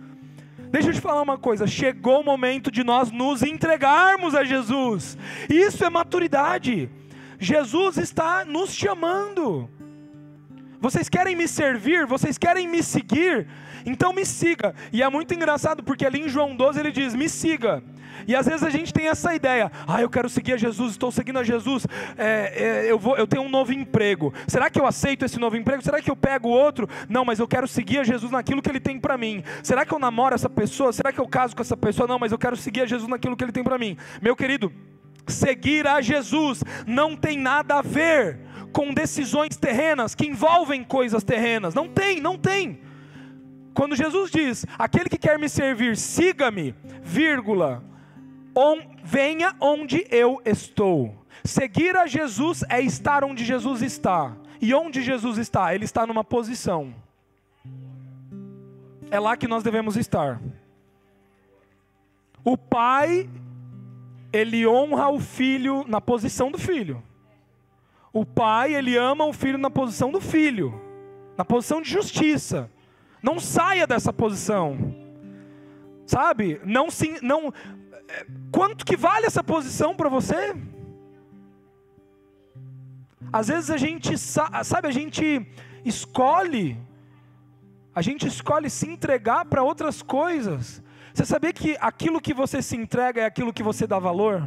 S1: Deixa eu te falar uma coisa: chegou o momento de nós nos entregarmos a Jesus. Isso é maturidade. Jesus está nos chamando. Vocês querem me servir? Vocês querem me seguir? Então me siga. E é muito engraçado porque ali em João 12 ele diz: Me siga. E às vezes a gente tem essa ideia: ah, eu quero seguir a Jesus, estou seguindo a Jesus, é, é, eu, vou, eu tenho um novo emprego. Será que eu aceito esse novo emprego? Será que eu pego outro? Não, mas eu quero seguir a Jesus naquilo que Ele tem para mim. Será que eu namoro essa pessoa? Será que eu caso com essa pessoa? Não, mas eu quero seguir a Jesus naquilo que Ele tem para mim. Meu querido, seguir a Jesus não tem nada a ver com decisões terrenas que envolvem coisas terrenas. Não tem, não tem. Quando Jesus diz: "Aquele que quer me servir, siga-me", vírgula, on, venha onde eu estou. Seguir a Jesus é estar onde Jesus está. E onde Jesus está? Ele está numa posição. É lá que nós devemos estar. O pai, ele honra o filho na posição do filho. O pai, ele ama o filho na posição do filho, na posição de justiça. Não saia dessa posição. Sabe? Não se não é, quanto que vale essa posição para você? Às vezes a gente sabe, a gente escolhe a gente escolhe se entregar para outras coisas. Você sabia que aquilo que você se entrega é aquilo que você dá valor?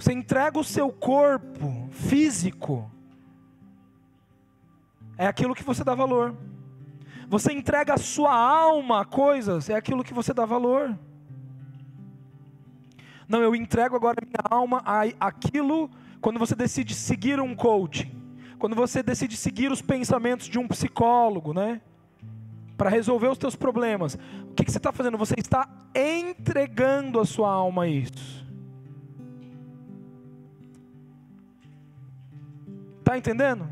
S1: Você entrega o seu corpo físico, é aquilo que você dá valor. Você entrega a sua alma a coisas, é aquilo que você dá valor. Não, eu entrego agora a minha alma a aquilo quando você decide seguir um coaching, quando você decide seguir os pensamentos de um psicólogo, né? Para resolver os teus problemas. O que, que você está fazendo? Você está entregando a sua alma a isso. Está entendendo?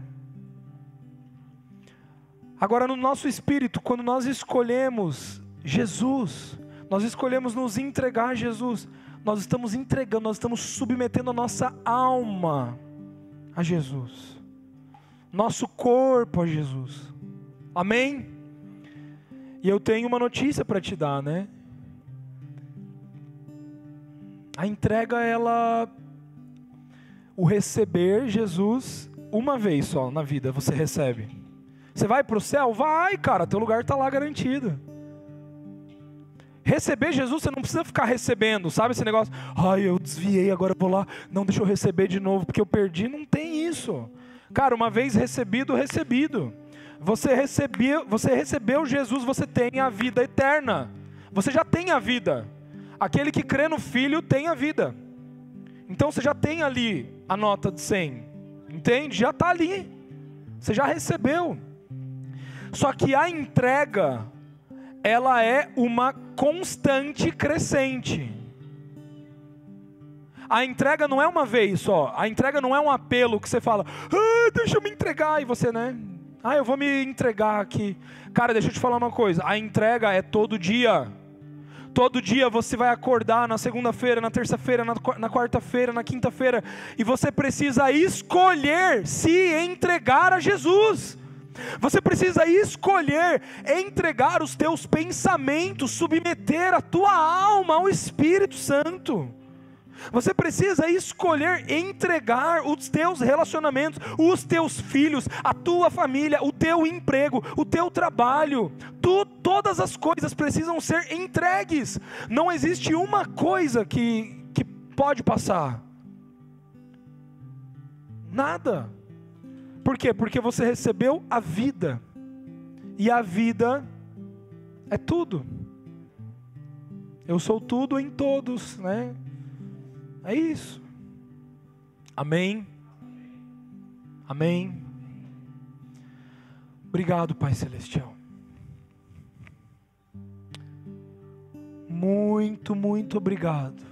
S1: Agora, no nosso espírito, quando nós escolhemos Jesus, nós escolhemos nos entregar a Jesus, nós estamos entregando, nós estamos submetendo a nossa alma a Jesus, nosso corpo a Jesus, amém? E eu tenho uma notícia para te dar, né? A entrega, ela, o receber Jesus, uma vez só na vida você recebe. Você vai para o céu? Vai, cara, teu lugar está lá garantido. Receber Jesus, você não precisa ficar recebendo, sabe esse negócio? Ai, eu desviei, agora vou lá, não deixa eu receber de novo, porque eu perdi. Não tem isso. Cara, uma vez recebido, recebido. Você recebeu, você recebeu Jesus, você tem a vida eterna. Você já tem a vida. Aquele que crê no Filho tem a vida. Então você já tem ali a nota de 100. Entende? Já está ali. Você já recebeu. Só que a entrega, ela é uma constante crescente. A entrega não é uma vez só. A entrega não é um apelo que você fala, ah, deixa eu me entregar, e você, né? Ah, eu vou me entregar aqui. Cara, deixa eu te falar uma coisa: a entrega é todo dia. Todo dia você vai acordar na segunda-feira, na terça-feira, na, quarta-feira, na quinta-feira, e você precisa escolher se entregar a Jesus. Você precisa escolher entregar os teus pensamentos, submeter a tua alma ao Espírito Santo. Você precisa escolher entregar os teus relacionamentos, os teus filhos, a tua família, o teu emprego, o teu trabalho. Tu, todas as coisas precisam ser entregues. Não existe uma coisa que, que pode passar. Nada. Por quê? Porque você recebeu a vida. E a vida é tudo. Eu sou tudo em todos, né? É isso. Amém. Amém. Obrigado, Pai Celestial. Muito, muito obrigado.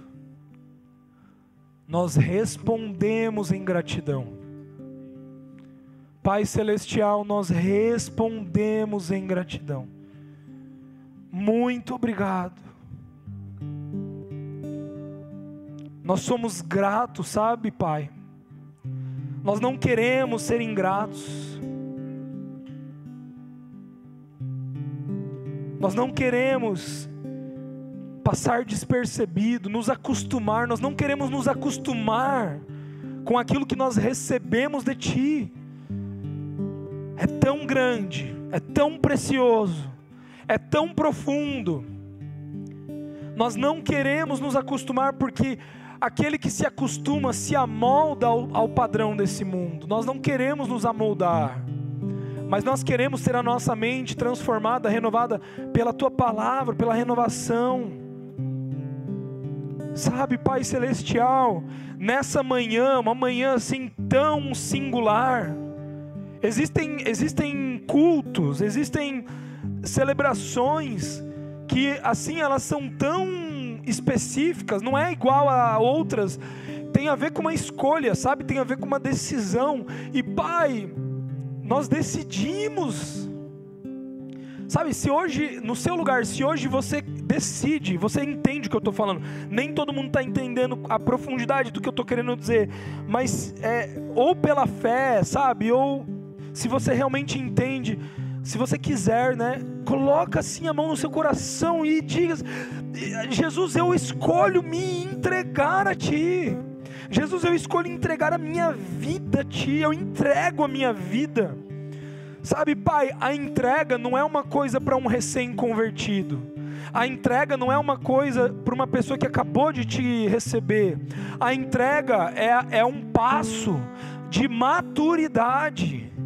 S1: Nós respondemos em gratidão Pai Celestial, nós respondemos em gratidão. Muito obrigado. Nós somos gratos, sabe, Pai? Nós não queremos ser ingratos. Nós não queremos passar despercebido, nos acostumar, nós não queremos nos acostumar com aquilo que nós recebemos de Ti. É tão grande, é tão precioso, é tão profundo. Nós não queremos nos acostumar porque aquele que se acostuma se amolda ao, ao padrão desse mundo. Nós não queremos nos amoldar mas nós queremos ter a nossa mente transformada, renovada pela tua palavra, pela renovação. Sabe, Pai Celestial, nessa manhã, uma manhã assim tão singular, existem, existem cultos, existem celebrações que assim elas são tão específicas, não é igual a outras, tem a ver com uma escolha, sabe? Tem a ver com uma decisão. E Pai, nós decidimos. Sabe, se hoje, no seu lugar, se hoje você decide, você entende o que eu estou falando, nem todo mundo está entendendo a profundidade do que eu estou querendo dizer, mas é, ou pela fé, sabe, ou se você realmente entende, se você quiser, né, coloca assim a mão no seu coração e diga: Jesus, eu escolho me entregar a Ti. Jesus, eu escolho entregar a minha vida a Ti, eu entrego a minha vida. Sabe, pai, a entrega não é uma coisa para um recém-convertido. A entrega não é uma coisa para uma pessoa que acabou de te receber. A entrega é, é um passo de maturidade.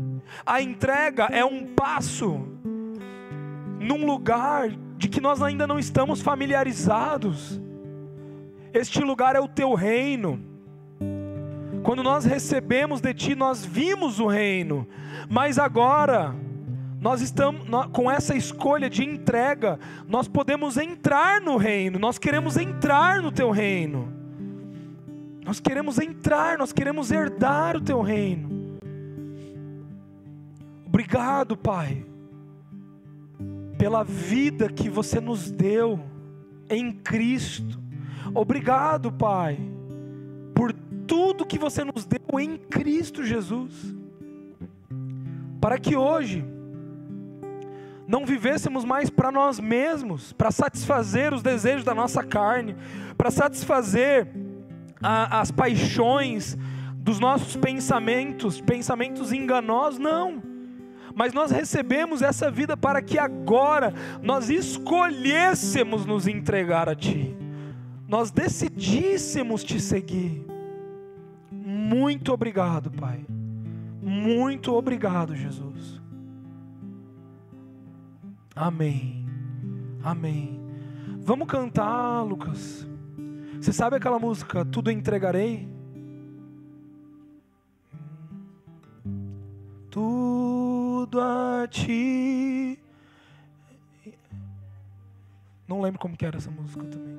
S1: A entrega é um passo num lugar de que nós ainda não estamos familiarizados. Este lugar é o teu reino. Quando nós recebemos de Ti, nós vimos o reino, mas agora, nós estamos com essa escolha de entrega, nós podemos entrar no reino, nós queremos entrar no Teu reino, nós queremos entrar, nós queremos herdar o Teu reino. Obrigado, Pai, pela vida que você nos deu em Cristo. Obrigado, Pai tudo que você nos deu em Cristo Jesus, para que hoje não vivêssemos mais para nós mesmos, para satisfazer os desejos da nossa carne, para satisfazer a, as paixões dos nossos pensamentos, pensamentos enganosos, não. Mas nós recebemos essa vida para que agora nós escolhêssemos nos entregar a Ti, nós decidíssemos te seguir. Muito obrigado, Pai. Muito obrigado, Jesus. Amém. Amém. Vamos cantar, Lucas. Você sabe aquela música Tudo entregarei? Tudo a ti. Não lembro como que era essa música também.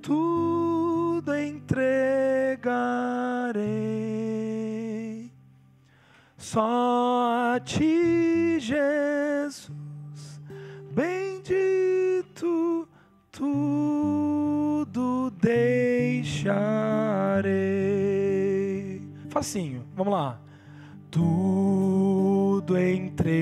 S1: Tudo tudo entregarei. Só a ti, Jesus, bendito, tudo deixarei. Facinho, vamos lá. Tudo entregarei.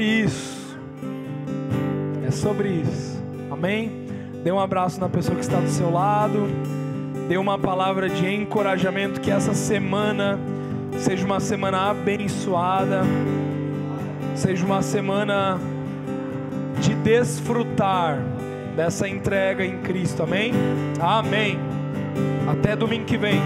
S1: Sobre isso. É sobre isso. Amém? Dê um abraço na pessoa que está do seu lado. Dê uma palavra de encorajamento que essa semana seja uma semana abençoada. Seja uma semana de desfrutar dessa entrega em Cristo. Amém? Amém. Até domingo que vem.